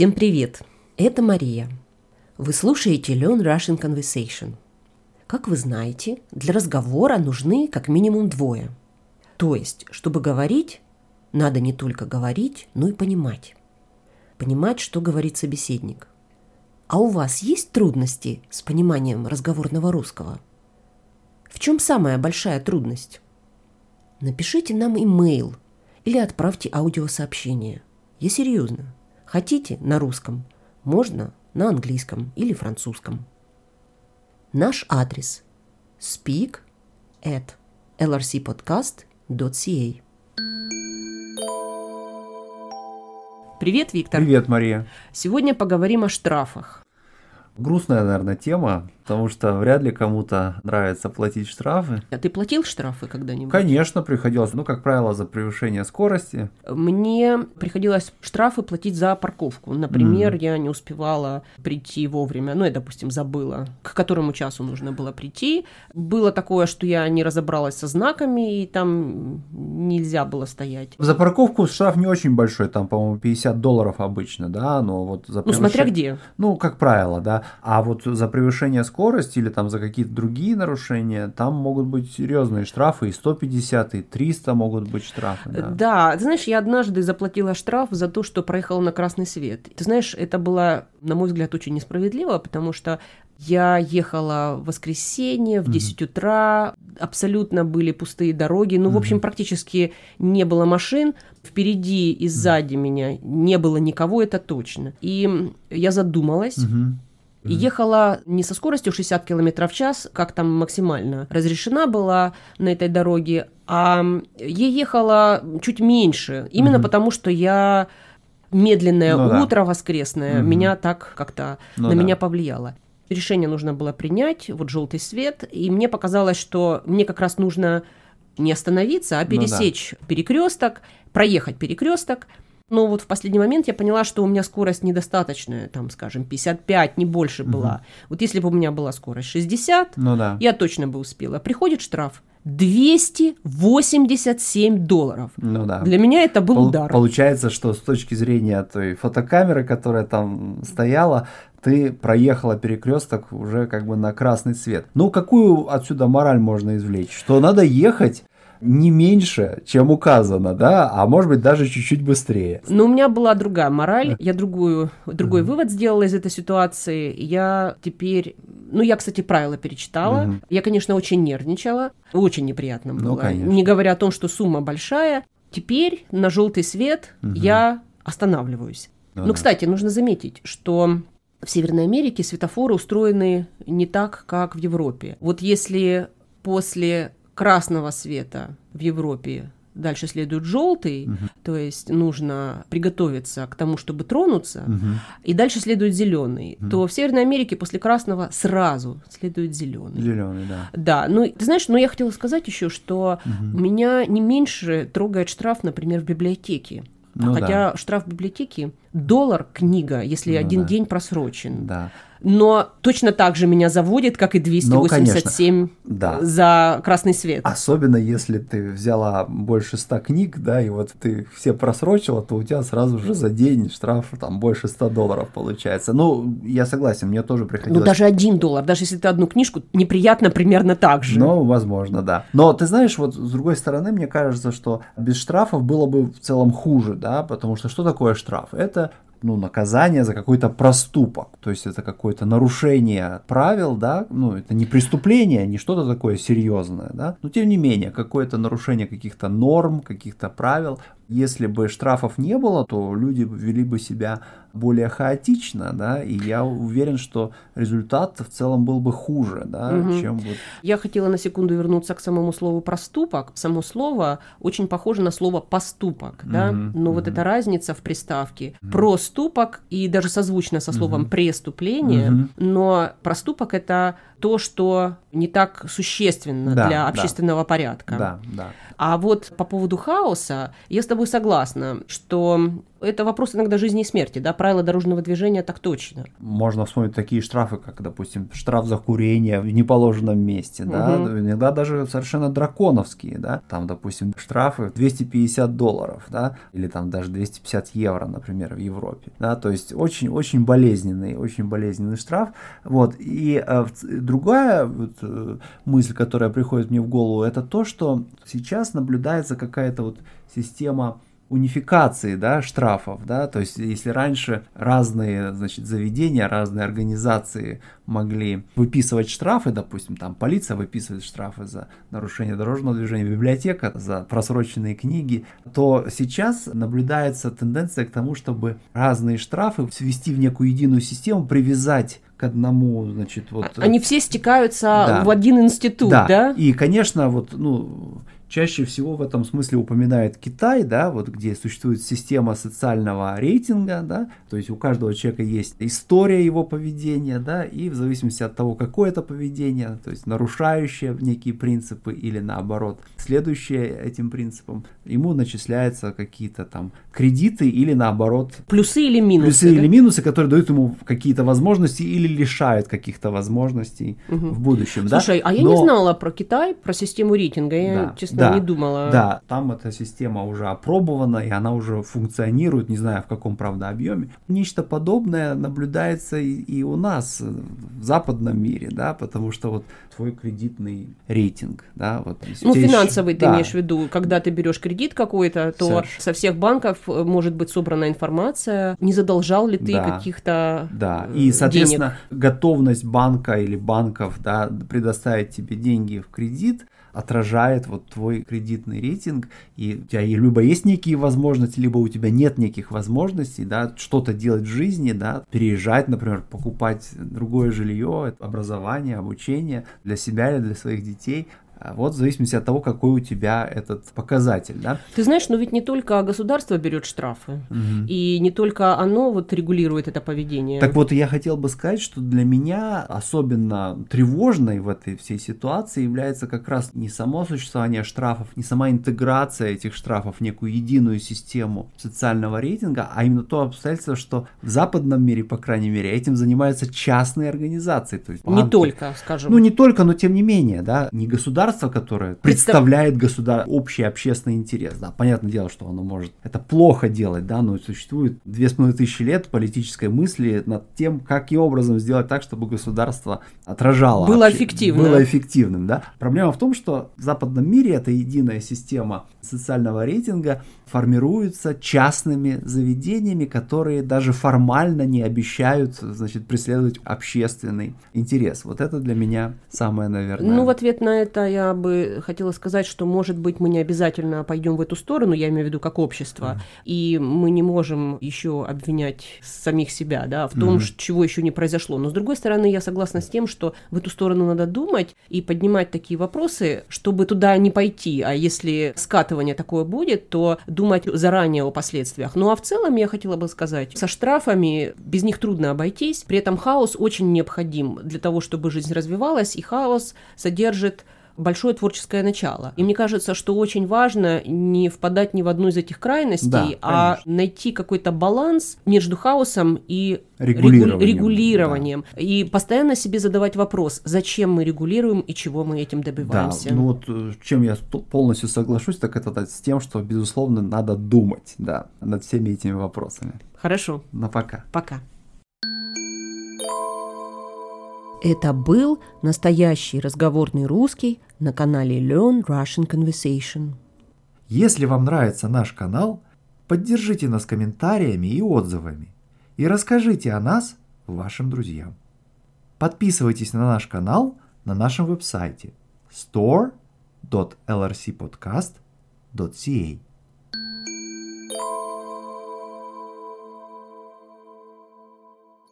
Всем привет! Это Мария. Вы слушаете Learn Russian Conversation. Как вы знаете, для разговора нужны как минимум двое. То есть, чтобы говорить, надо не только говорить, но и понимать. Понимать, что говорит собеседник. А у вас есть трудности с пониманием разговорного русского? В чем самая большая трудность? Напишите нам имейл или отправьте аудиосообщение. Я серьезно. Хотите на русском? Можно на английском или французском. Наш адрес speak at lrcpodcast.ca Привет, Виктор. Привет, Мария. Сегодня поговорим о штрафах. Грустная, наверное, тема, потому что вряд ли кому-то нравится платить штрафы. А ты платил штрафы когда-нибудь? Конечно, приходилось. Ну, как правило, за превышение скорости. Мне приходилось штрафы платить за парковку. Например, mm. я не успевала прийти вовремя. Ну, я, допустим, забыла, к которому часу нужно было прийти. Было такое, что я не разобралась со знаками, и там нельзя было стоять. За парковку штраф не очень большой, там, по-моему, 50 долларов обычно, да, но вот за превышение... Ну, смотря где. Ну, как правило, да. А вот за превышение скорости или там за какие-то другие нарушения, там могут быть серьезные штрафы, и 150, и 300 могут быть штрафы. Да. да, ты знаешь, я однажды заплатила штраф за то, что проехала на красный свет. Ты знаешь, это было, на мой взгляд, очень несправедливо, потому что я ехала в воскресенье в 10 mm-hmm. утра, абсолютно были пустые дороги, ну, mm-hmm. в общем, практически не было машин, впереди и сзади mm-hmm. меня не было никого, это точно. И я задумалась, mm-hmm и ехала не со скоростью 60 км в час, как там максимально разрешена была на этой дороге, а я ехала чуть меньше, именно угу. потому что я медленное ну, утро да. воскресное угу. меня так как-то ну, на да. меня повлияло. Решение нужно было принять, вот желтый свет, и мне показалось, что мне как раз нужно не остановиться, а пересечь ну, да. перекресток, проехать перекресток, но вот в последний момент я поняла, что у меня скорость недостаточная, там, скажем, 55, не больше была. Угу. Вот если бы у меня была скорость 60, ну, да. я точно бы успела. Приходит штраф 287 долларов. Ну да. Для меня это был Пол- удар. Получается, что с точки зрения той фотокамеры, которая там стояла, ты проехала перекресток уже как бы на красный цвет. Ну, какую отсюда мораль можно извлечь? Что надо ехать не меньше, чем указано, да, а может быть даже чуть-чуть быстрее. Но у меня была другая мораль, я другую, другой mm-hmm. вывод сделала из этой ситуации. Я теперь, ну я, кстати, правила перечитала, mm-hmm. я, конечно, очень нервничала, очень неприятно ну, было, ну, конечно. не говоря о том, что сумма большая. Теперь на желтый свет mm-hmm. я останавливаюсь. Ну, да. кстати, нужно заметить, что в Северной Америке светофоры устроены не так, как в Европе. Вот если после красного света в Европе дальше следует желтый, угу. то есть нужно приготовиться к тому, чтобы тронуться, угу. и дальше следует зеленый, угу. то в Северной Америке после красного сразу следует зеленый. Зеленый, да. Да, ну ты знаешь, но я хотела сказать еще, что угу. меня не меньше трогает штраф, например, в библиотеке. Ну, Хотя да. штраф в библиотеке доллар книга, если ну, один да. день просрочен. Да но точно так же меня заводит, как и 287 ну, да. за красный свет. Особенно если ты взяла больше 100 книг, да, и вот ты все просрочила, то у тебя сразу же за день штраф там больше 100 долларов получается. Ну, я согласен, мне тоже приходилось... Ну, даже один доллар, даже если ты одну книжку, неприятно примерно так же. Ну, возможно, да. Но ты знаешь, вот с другой стороны, мне кажется, что без штрафов было бы в целом хуже, да, потому что что такое штраф? Это ну, наказание за какой-то проступок. То есть это какое-то нарушение правил, да, ну, это не преступление, не что-то такое серьезное, да, но тем не менее, какое-то нарушение каких-то норм, каких-то правил. Если бы штрафов не было, то люди вели бы себя более хаотично, да, и я уверен, что результат в целом был бы хуже, да, угу. чем вот... Я хотела на секунду вернуться к самому слову «проступок». Само слово очень похоже на слово «поступок», угу. да, но угу. вот эта разница в приставке угу. «проступок» и даже созвучно со словом угу. «преступление», угу. но проступок – это то, что не так существенно да, для общественного да. порядка. Да, да. А вот по поводу хаоса, я с тобой согласна, что Это вопрос иногда жизни и смерти, да, правила дорожного движения так точно. Можно вспомнить такие штрафы, как, допустим, штраф за курение в неположенном месте, угу. да, иногда даже совершенно драконовские, да, там, допустим, штрафы 250 долларов, да, или там даже 250 евро, например, в Европе, да, то есть очень-очень болезненный, очень болезненный штраф, вот, и э, другая вот, э, мысль, которая приходит мне в голову, это то, что сейчас наблюдается какая-то вот система унификации да, штрафов. Да? То есть, если раньше разные значит, заведения, разные организации могли выписывать штрафы, допустим, там полиция выписывает штрафы за нарушение дорожного движения, библиотека за просроченные книги, то сейчас наблюдается тенденция к тому, чтобы разные штрафы свести в некую единую систему, привязать к одному, значит, вот... Они все стекаются да. в один институт, да? да? И, конечно, вот, ну, чаще всего в этом смысле упоминает Китай, да, вот где существует система социального рейтинга, да, то есть у каждого человека есть история его поведения, да, и в зависимости от того, какое это поведение, то есть нарушающее некие принципы или наоборот, следующее этим принципам, ему начисляются какие-то там кредиты или наоборот... Плюсы или минусы. Плюсы да? или минусы, которые дают ему какие-то возможности или лишают каких-то возможностей угу. в будущем. Слушай, да? а я Но... не знала про Китай, про систему рейтинга, я, да, честно, да, не думала. Да, там эта система уже опробована, и она уже функционирует, не знаю в каком, правда, объеме. Нечто подобное наблюдается и, и у нас, в западном мире, да, потому что вот твой кредитный рейтинг, да, вот. Ну, финансовый ты да. имеешь в виду, когда ты берешь кредит какой-то, то Соверш... со всех банков э, может быть собрана информация, не задолжал ли ты да. каких-то Да, э, и, соответственно, денег. готовность банка или банков, да, предоставить тебе деньги в кредит, отражает вот твой кредитный рейтинг, и у тебя либо есть некие возможности, либо у тебя нет неких возможностей, да, что-то делать в жизни, да, переезжать, например, покупать другое жилье, образование, обучение для себя или для своих детей, вот в зависимости от того, какой у тебя этот показатель, да. Ты знаешь, но ведь не только государство берет штрафы, угу. и не только оно вот регулирует это поведение. Так вот, я хотел бы сказать, что для меня особенно тревожной в этой всей ситуации является как раз не само существование штрафов, не сама интеграция этих штрафов в некую единую систему социального рейтинга, а именно то обстоятельство, что в западном мире, по крайней мере, этим занимаются частные организации. То есть банки. Не только, скажем. Ну, не только, но тем не менее, да, не государство государство, которое представляет государ... общий общественный интерес. Да, понятное дело, что оно может это плохо делать, да, но существует две с половиной тысячи лет политической мысли над тем, каким образом сделать так, чтобы государство отражало. Было обще... эффективным. Было эффективным, да. Проблема в том, что в западном мире эта единая система социального рейтинга формируются частными заведениями, которые даже формально не обещают, значит, преследовать общественный интерес. Вот это для меня самое, наверное. Ну, в ответ на это я бы хотела сказать, что, может быть, мы не обязательно пойдем в эту сторону, я имею в виду как общество, mm. и мы не можем еще обвинять самих себя, да, в том, mm. чего еще не произошло. Но, с другой стороны, я согласна с тем, что в эту сторону надо думать и поднимать такие вопросы, чтобы туда не пойти. А если скатывание такое будет, то думать заранее о последствиях. Ну а в целом я хотела бы сказать, со штрафами без них трудно обойтись, при этом хаос очень необходим для того, чтобы жизнь развивалась, и хаос содержит большое творческое начало. И мне кажется, что очень важно не впадать ни в одну из этих крайностей, да, а найти какой-то баланс между хаосом и регулированием. регулированием. Да. И постоянно себе задавать вопрос, зачем мы регулируем и чего мы этим добиваемся. Да, ну вот э, чем я полностью соглашусь, так это с тем, что, безусловно, надо думать, да, над всеми этими вопросами. Хорошо. На пока. Пока. Это был настоящий разговорный русский на канале Learn Russian Conversation. Если вам нравится наш канал, поддержите нас комментариями и отзывами и расскажите о нас вашим друзьям. Подписывайтесь на наш канал на нашем веб-сайте store.lrcpodcast.ca.